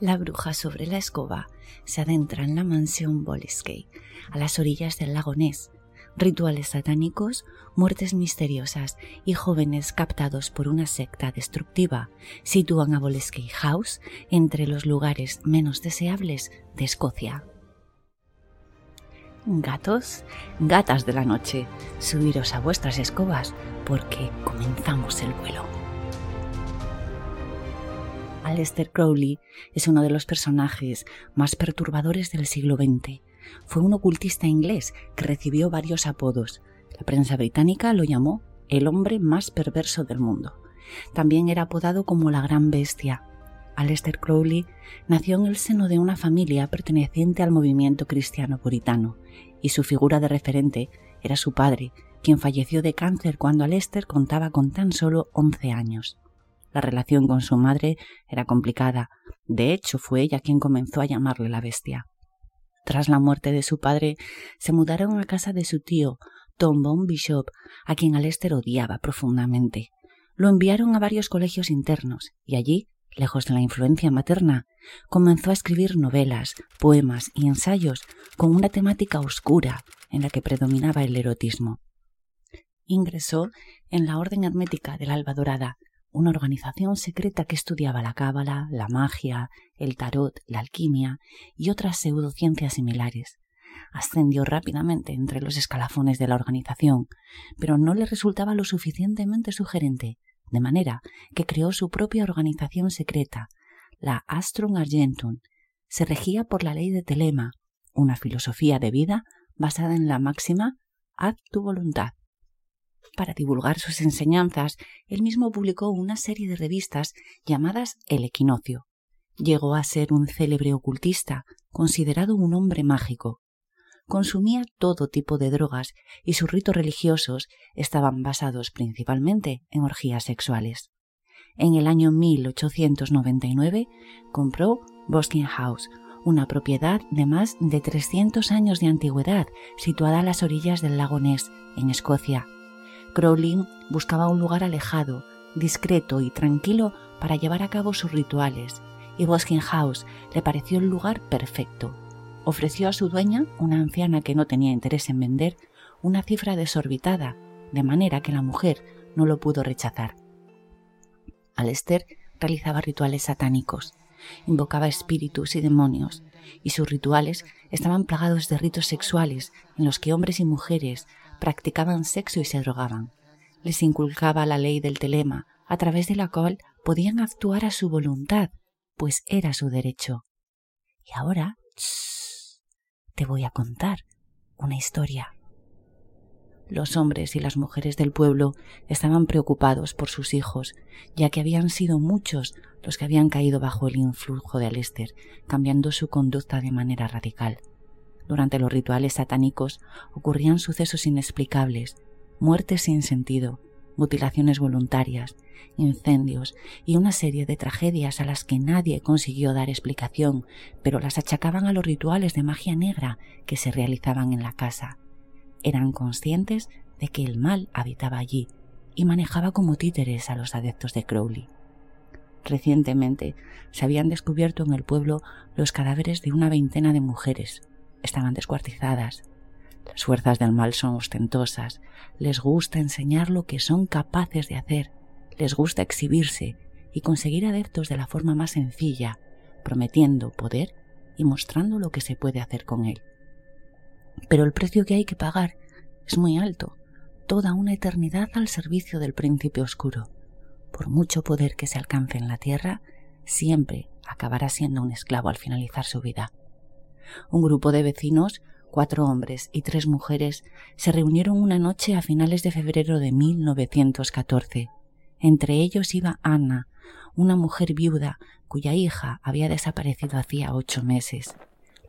La bruja sobre la escoba se adentra en la mansión Boleskey, a las orillas del lago Ness. Rituales satánicos, muertes misteriosas y jóvenes captados por una secta destructiva sitúan a Boleskey House entre los lugares menos deseables de Escocia. Gatos, gatas de la noche, subiros a vuestras escobas porque comenzamos el vuelo. Aleister Crowley es uno de los personajes más perturbadores del siglo XX. Fue un ocultista inglés que recibió varios apodos. La prensa británica lo llamó el hombre más perverso del mundo. También era apodado como la Gran Bestia. Aleister Crowley nació en el seno de una familia perteneciente al movimiento cristiano puritano, y su figura de referente era su padre, quien falleció de cáncer cuando Aleister contaba con tan solo 11 años. La relación con su madre era complicada. De hecho, fue ella quien comenzó a llamarle la bestia. Tras la muerte de su padre, se mudaron a casa de su tío, Tom Bon Bishop, a quien Alester odiaba profundamente. Lo enviaron a varios colegios internos y allí, lejos de la influencia materna, comenzó a escribir novelas, poemas y ensayos con una temática oscura en la que predominaba el erotismo. Ingresó en la Orden Hermética del Alba Dorada, una organización secreta que estudiaba la cábala, la magia, el tarot, la alquimia y otras pseudociencias similares. Ascendió rápidamente entre los escalafones de la organización, pero no le resultaba lo suficientemente sugerente, de manera que creó su propia organización secreta, la Astrum Argentum. Se regía por la ley de Telema, una filosofía de vida basada en la máxima haz tu voluntad. Para divulgar sus enseñanzas, él mismo publicó una serie de revistas llamadas El Equinoccio. Llegó a ser un célebre ocultista, considerado un hombre mágico. Consumía todo tipo de drogas y sus ritos religiosos estaban basados principalmente en orgías sexuales. En el año 1899 compró Boskin House, una propiedad de más de 300 años de antigüedad situada a las orillas del lago Ness, en Escocia, Crowley buscaba un lugar alejado, discreto y tranquilo para llevar a cabo sus rituales, y Boskin House le pareció el lugar perfecto. Ofreció a su dueña, una anciana que no tenía interés en vender, una cifra desorbitada, de manera que la mujer no lo pudo rechazar. Alester realizaba rituales satánicos, invocaba espíritus y demonios, y sus rituales estaban plagados de ritos sexuales en los que hombres y mujeres practicaban sexo y se drogaban. Les inculcaba la ley del telema, a través de la cual podían actuar a su voluntad, pues era su derecho. Y ahora, te voy a contar una historia. Los hombres y las mujeres del pueblo estaban preocupados por sus hijos, ya que habían sido muchos los que habían caído bajo el influjo de Alester, cambiando su conducta de manera radical. Durante los rituales satánicos ocurrían sucesos inexplicables, muertes sin sentido, mutilaciones voluntarias, incendios y una serie de tragedias a las que nadie consiguió dar explicación, pero las achacaban a los rituales de magia negra que se realizaban en la casa. Eran conscientes de que el mal habitaba allí y manejaba como títeres a los adeptos de Crowley. Recientemente se habían descubierto en el pueblo los cadáveres de una veintena de mujeres, estaban descuartizadas. Las fuerzas del mal son ostentosas, les gusta enseñar lo que son capaces de hacer, les gusta exhibirse y conseguir adeptos de la forma más sencilla, prometiendo poder y mostrando lo que se puede hacer con él. Pero el precio que hay que pagar es muy alto, toda una eternidad al servicio del príncipe oscuro. Por mucho poder que se alcance en la tierra, siempre acabará siendo un esclavo al finalizar su vida. Un grupo de vecinos, cuatro hombres y tres mujeres, se reunieron una noche a finales de febrero de 1914. Entre ellos iba Anna, una mujer viuda cuya hija había desaparecido hacía ocho meses.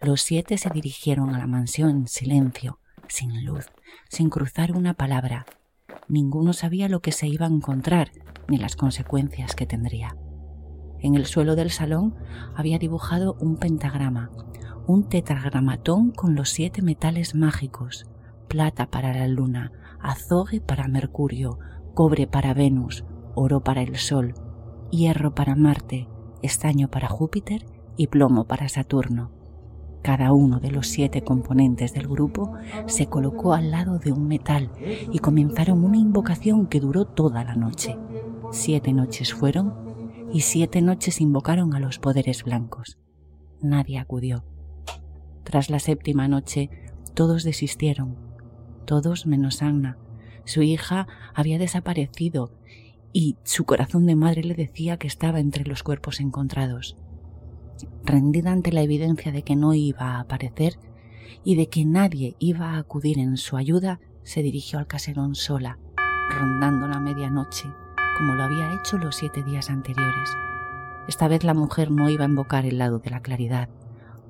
Los siete se dirigieron a la mansión en silencio, sin luz, sin cruzar una palabra. Ninguno sabía lo que se iba a encontrar ni las consecuencias que tendría. En el suelo del salón había dibujado un pentagrama, un tetragramatón con los siete metales mágicos, plata para la luna, azogue para Mercurio, cobre para Venus, oro para el Sol, hierro para Marte, estaño para Júpiter y plomo para Saturno. Cada uno de los siete componentes del grupo se colocó al lado de un metal y comenzaron una invocación que duró toda la noche. Siete noches fueron y siete noches invocaron a los poderes blancos. Nadie acudió. Tras la séptima noche, todos desistieron, todos menos Anna. Su hija había desaparecido y su corazón de madre le decía que estaba entre los cuerpos encontrados. Rendida ante la evidencia de que no iba a aparecer y de que nadie iba a acudir en su ayuda, se dirigió al caserón sola, rondando la medianoche, como lo había hecho los siete días anteriores. Esta vez la mujer no iba a invocar el lado de la claridad.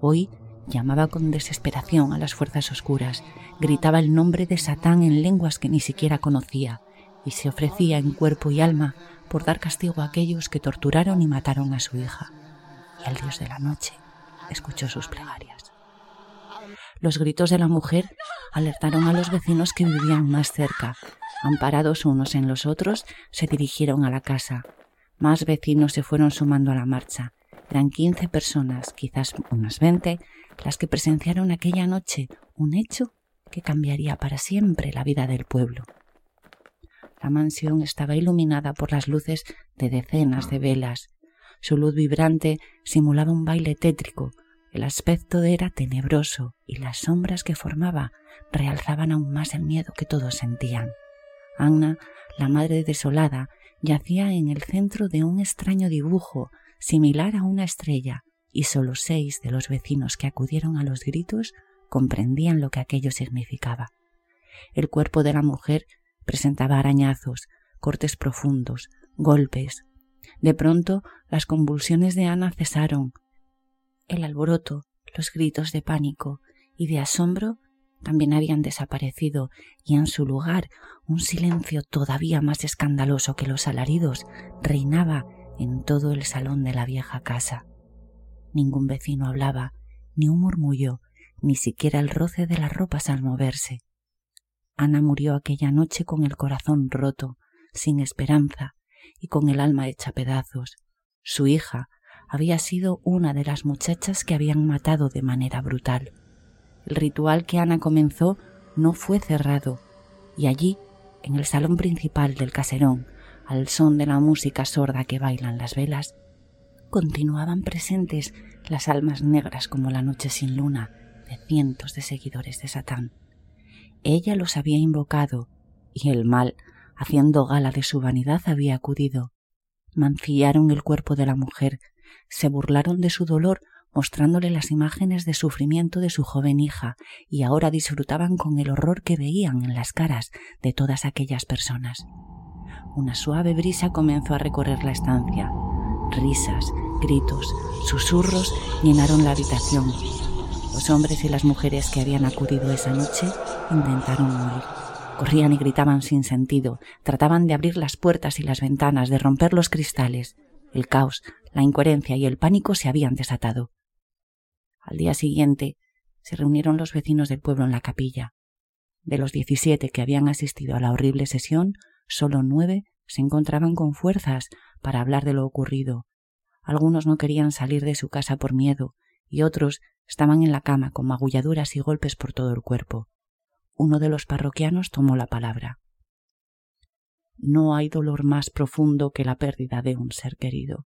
Hoy llamaba con desesperación a las fuerzas oscuras, gritaba el nombre de Satán en lenguas que ni siquiera conocía, y se ofrecía en cuerpo y alma por dar castigo a aquellos que torturaron y mataron a su hija. Y el dios de la noche escuchó sus plegarias. Los gritos de la mujer alertaron a los vecinos que vivían más cerca. Amparados unos en los otros, se dirigieron a la casa. Más vecinos se fueron sumando a la marcha. Eran quince personas, quizás unas veinte, las que presenciaron aquella noche un hecho que cambiaría para siempre la vida del pueblo. La mansión estaba iluminada por las luces de decenas de velas. Su luz vibrante simulaba un baile tétrico. El aspecto era tenebroso y las sombras que formaba realzaban aún más el miedo que todos sentían. Anna, la madre desolada, yacía en el centro de un extraño dibujo similar a una estrella, y sólo seis de los vecinos que acudieron a los gritos comprendían lo que aquello significaba. El cuerpo de la mujer presentaba arañazos, cortes profundos, golpes. De pronto las convulsiones de Ana cesaron. El alboroto, los gritos de pánico y de asombro también habían desaparecido y en su lugar un silencio todavía más escandaloso que los alaridos reinaba en todo el salón de la vieja casa. Ningún vecino hablaba, ni un murmullo, ni siquiera el roce de las ropas al moverse. Ana murió aquella noche con el corazón roto, sin esperanza y con el alma hecha pedazos. Su hija había sido una de las muchachas que habían matado de manera brutal. El ritual que Ana comenzó no fue cerrado, y allí, en el salón principal del caserón, al son de la música sorda que bailan las velas, continuaban presentes las almas negras como la noche sin luna de cientos de seguidores de Satán. Ella los había invocado y el mal, haciendo gala de su vanidad, había acudido. Mancillaron el cuerpo de la mujer, se burlaron de su dolor mostrándole las imágenes de sufrimiento de su joven hija, y ahora disfrutaban con el horror que veían en las caras de todas aquellas personas. Una suave brisa comenzó a recorrer la estancia. Risas, gritos, susurros llenaron la habitación. Los hombres y las mujeres que habían acudido esa noche intentaron huir. Corrían y gritaban sin sentido, trataban de abrir las puertas y las ventanas, de romper los cristales. El caos, la incoherencia y el pánico se habían desatado. Al día siguiente se reunieron los vecinos del pueblo en la capilla. De los diecisiete que habían asistido a la horrible sesión, solo nueve se encontraban con fuerzas para hablar de lo ocurrido. Algunos no querían salir de su casa por miedo, y otros estaban en la cama con magulladuras y golpes por todo el cuerpo. Uno de los parroquianos tomó la palabra. No hay dolor más profundo que la pérdida de un ser querido.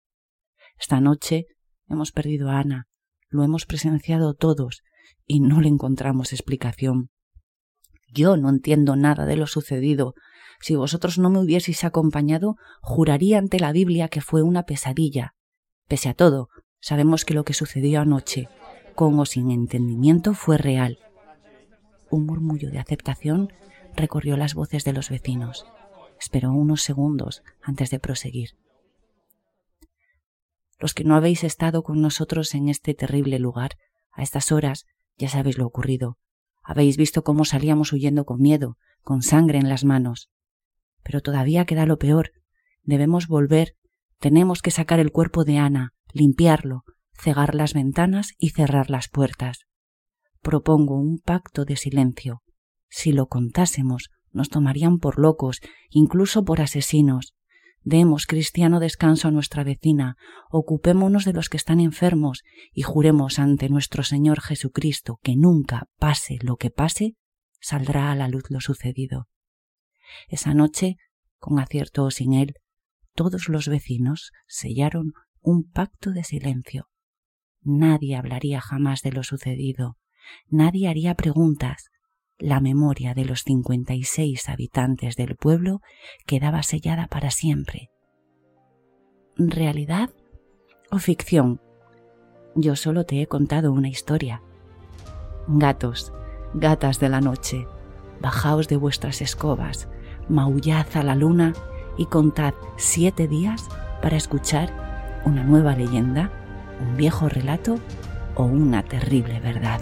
Esta noche hemos perdido a Ana, lo hemos presenciado todos y no le encontramos explicación. Yo no entiendo nada de lo sucedido. Si vosotros no me hubieseis acompañado, juraría ante la Biblia que fue una pesadilla. Pese a todo, sabemos que lo que sucedió anoche con o sin entendimiento, fue real. Un murmullo de aceptación recorrió las voces de los vecinos. Esperó unos segundos antes de proseguir. Los que no habéis estado con nosotros en este terrible lugar, a estas horas, ya sabéis lo ocurrido. Habéis visto cómo salíamos huyendo con miedo, con sangre en las manos. Pero todavía queda lo peor. Debemos volver. Tenemos que sacar el cuerpo de Ana, limpiarlo, cegar las ventanas y cerrar las puertas. Propongo un pacto de silencio. Si lo contásemos, nos tomarían por locos, incluso por asesinos. Demos cristiano descanso a nuestra vecina, ocupémonos de los que están enfermos y juremos ante nuestro Señor Jesucristo que nunca, pase lo que pase, saldrá a la luz lo sucedido. Esa noche, con acierto o sin él, todos los vecinos sellaron un pacto de silencio. Nadie hablaría jamás de lo sucedido, nadie haría preguntas, la memoria de los cincuenta y seis habitantes del pueblo quedaba sellada para siempre. ¿Realidad o ficción? Yo solo te he contado una historia. Gatos, gatas de la noche, bajaos de vuestras escobas, maullad a la luna y contad siete días para escuchar una nueva leyenda, un viejo relato o una terrible verdad.